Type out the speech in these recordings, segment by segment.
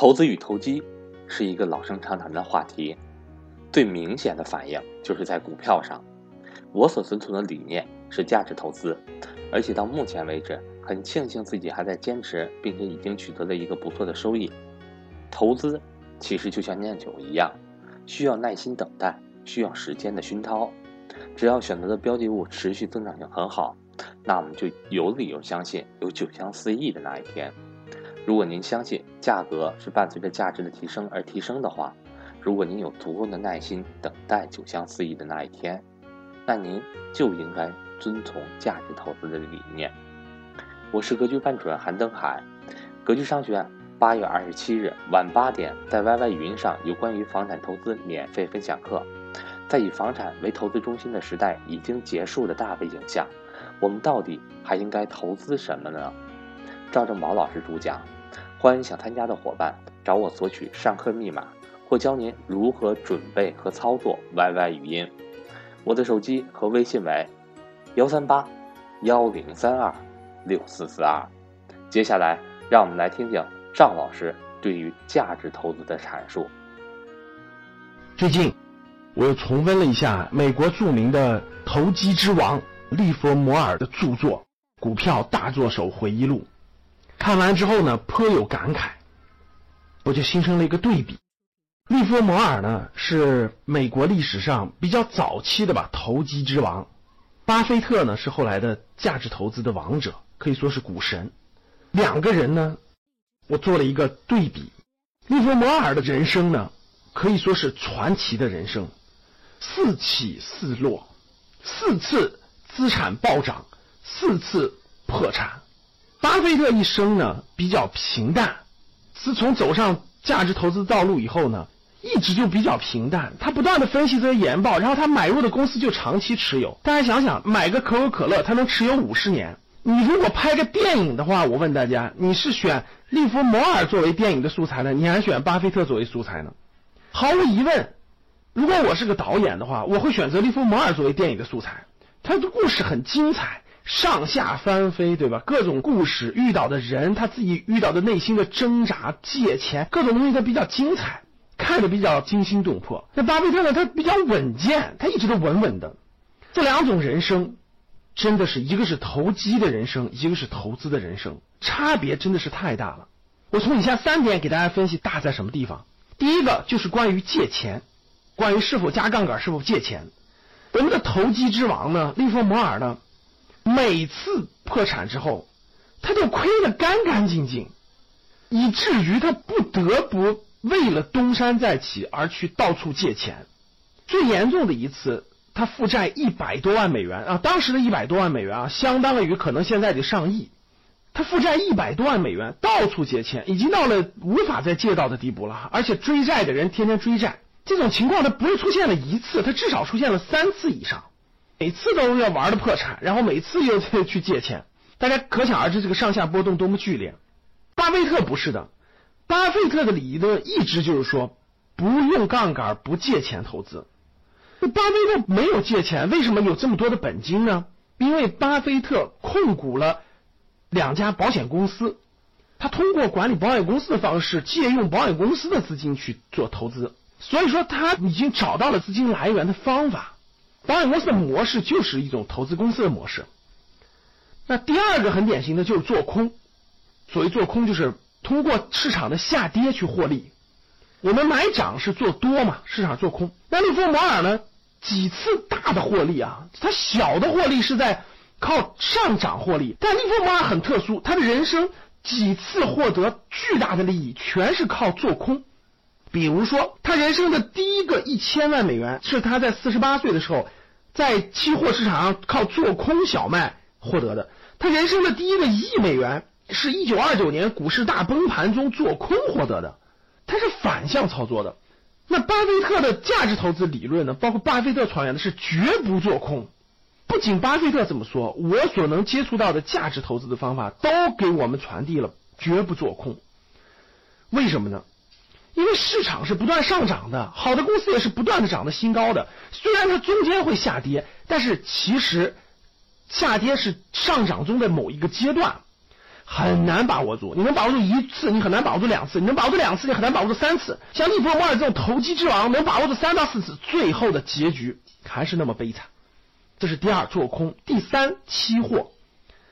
投资与投机是一个老生常谈的话题，最明显的反应就是在股票上。我所遵从的理念是价值投资，而且到目前为止，很庆幸自己还在坚持，并且已经取得了一个不错的收益。投资其实就像酿酒一样，需要耐心等待，需要时间的熏陶。只要选择的标的物持续增长性很好，那我们就有理由相信有酒香四溢的那一天。如果您相信价格是伴随着价值的提升而提升的话，如果您有足够的耐心等待酒香四溢的那一天，那您就应该遵从价值投资的理念。我是格局班主任韩登海，格局商学院八月二十七日晚八点在 YY 语音上有关于房产投资免费分享课。在以房产为投资中心的时代已经结束的大背景下，我们到底还应该投资什么呢？赵正宝老师主讲，欢迎想参加的伙伴找我索取上课密码，或教您如何准备和操作 YY 语音。我的手机和微信为幺三八幺零三二六四四二。接下来，让我们来听听赵老师对于价值投资的阐述。最近，我又重温了一下美国著名的投机之王利弗摩尔的著作《股票大作手回忆录》。看完之后呢，颇有感慨，我就形成了一个对比。利弗摩尔呢是美国历史上比较早期的吧投机之王，巴菲特呢是后来的价值投资的王者，可以说是股神。两个人呢，我做了一个对比。利弗摩尔的人生呢，可以说是传奇的人生，四起四落，四次资产暴涨，四次破产。巴菲特一生呢比较平淡，自从走上价值投资道路以后呢，一直就比较平淡。他不断的分析这些研报，然后他买入的公司就长期持有。大家想想，买个可口可乐，他能持有五十年。你如果拍个电影的话，我问大家，你是选利弗摩尔作为电影的素材呢，你还是选巴菲特作为素材呢？毫无疑问，如果我是个导演的话，我会选择利弗摩尔作为电影的素材。他的故事很精彩。上下翻飞，对吧？各种故事遇到的人，他自己遇到的内心的挣扎、借钱，各种东西都比较精彩，看着比较惊心动魄。那巴菲特呢？他比较稳健，他一直都稳稳的。这两种人生，真的是一个是投机的人生，一个是投资的人生，差别真的是太大了。我从以下三点给大家分析大在什么地方。第一个就是关于借钱，关于是否加杠杆，是否借钱。我们的投机之王呢，利弗摩尔呢？每次破产之后，他就亏得干干净净，以至于他不得不为了东山再起而去到处借钱。最严重的一次，他负债一百多万美元啊！当时的一百多万美元啊，相当于可能现在的上亿。他负债一百多万美元，到处借钱，已经到了无法再借到的地步了。而且追债的人天天追债，这种情况他不是出现了一次，他至少出现了三次以上。每次都要玩的破产，然后每次又再去借钱，大家可想而知这个上下波动多么剧烈。巴菲特不是的，巴菲特的理论一直就是说不用杠杆、不借钱投资。巴菲特没有借钱，为什么有这么多的本金呢？因为巴菲特控股了两家保险公司，他通过管理保险公司的方式，借用保险公司的资金去做投资，所以说他已经找到了资金来源的方法。保险公司的模式就是一种投资公司的模式。那第二个很典型的就是做空，所谓做空就是通过市场的下跌去获利。我们买涨是做多嘛，市场做空。那利弗摩尔呢？几次大的获利啊，他小的获利是在靠上涨获利，但利弗摩尔很特殊，他的人生几次获得巨大的利益，全是靠做空。比如说，他人生的第一个一千万美元是他在四十八岁的时候，在期货市场上靠做空小麦获得的。他人生的第一个一亿美元是一九二九年股市大崩盘中做空获得的。他是反向操作的。那巴菲特的价值投资理论呢？包括巴菲特传言的是绝不做空。不仅巴菲特这么说，我所能接触到的价值投资的方法都给我们传递了绝不做空。为什么呢？因为市场是不断上涨的，好的公司也是不断的涨的新高的。虽然它中间会下跌，但是其实下跌是上涨中的某一个阶段。很难把握住。你能把握住一次，你很难把握住两次；你能把握住两次，你很难把握住三次。像利弗莫尔这种投机之王，能把握住三到四次，最后的结局还是那么悲惨。这是第二做空，第三期货。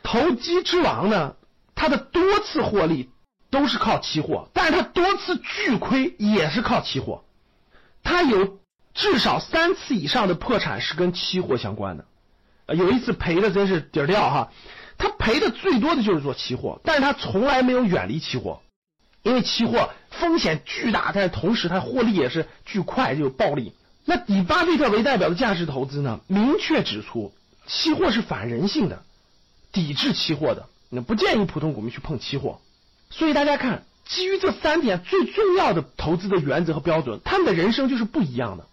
投机之王呢，他的多次获利都是靠期货，但是他多次巨亏也是靠期货。他有至少三次以上的破产是跟期货相关的。有一次赔的真是底儿掉哈，他赔的最多的就是做期货，但是他从来没有远离期货，因为期货风险巨大，但是同时它获利也是巨快，就有暴利。那以巴菲特为代表的价值投资呢，明确指出期货是反人性的，抵制期货的，那不建议普通股民去碰期货。所以大家看，基于这三点最重要的投资的原则和标准，他们的人生就是不一样的。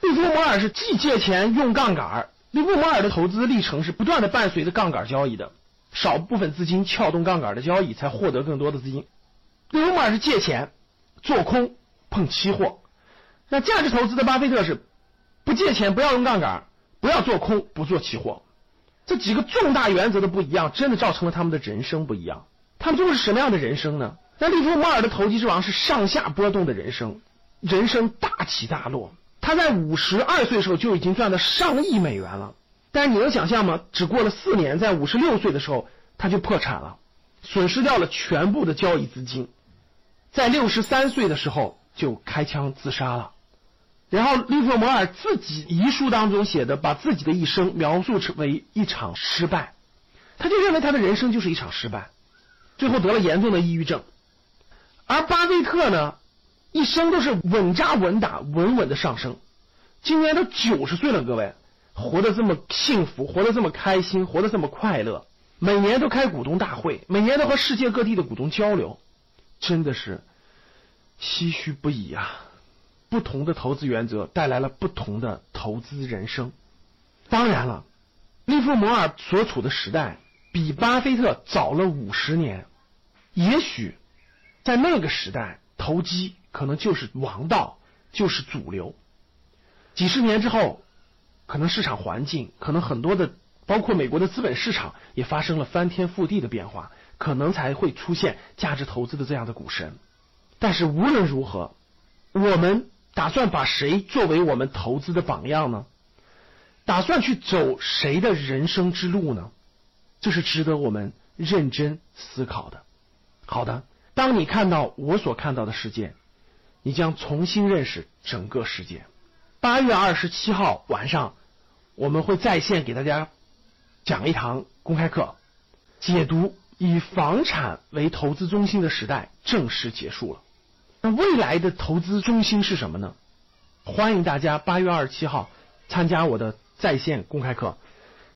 利弗摩尔是既借钱用杠杆。利弗摩尔的投资历程是不断的伴随着杠杆交易的，少部分资金撬动杠杆的交易，才获得更多的资金。利弗摩尔是借钱做空碰期货，那价值投资的巴菲特是不借钱，不要用杠杆，不要做空，不做期货。这几个重大原则的不一样，真的造成了他们的人生不一样。他们都是什么样的人生呢？那利弗摩尔的投机之王是上下波动的人生，人生大起大落。他在五十二岁的时候就已经赚了上亿美元了，但是你能想象吗？只过了四年，在五十六岁的时候他就破产了，损失掉了全部的交易资金，在六十三岁的时候就开枪自杀了。然后利弗摩尔自己遗书当中写的，把自己的一生描述成为一场失败，他就认为他的人生就是一场失败，最后得了严重的抑郁症。而巴菲特呢？一生都是稳扎稳打、稳稳的上升，今年都九十岁了，各位活得这么幸福，活得这么开心，活得这么快乐，每年都开股东大会，每年都和世界各地的股东交流，真的是唏嘘不已啊！不同的投资原则带来了不同的投资人生。当然了，利弗摩尔所处的时代比巴菲特早了五十年，也许在那个时代投机。可能就是王道，就是主流。几十年之后，可能市场环境，可能很多的，包括美国的资本市场也发生了翻天覆地的变化，可能才会出现价值投资的这样的股神。但是无论如何，我们打算把谁作为我们投资的榜样呢？打算去走谁的人生之路呢？这是值得我们认真思考的。好的，当你看到我所看到的世界。你将重新认识整个世界。八月二十七号晚上，我们会在线给大家讲一堂公开课，解读以房产为投资中心的时代正式结束了。那未来的投资中心是什么呢？欢迎大家八月二十七号参加我的在线公开课。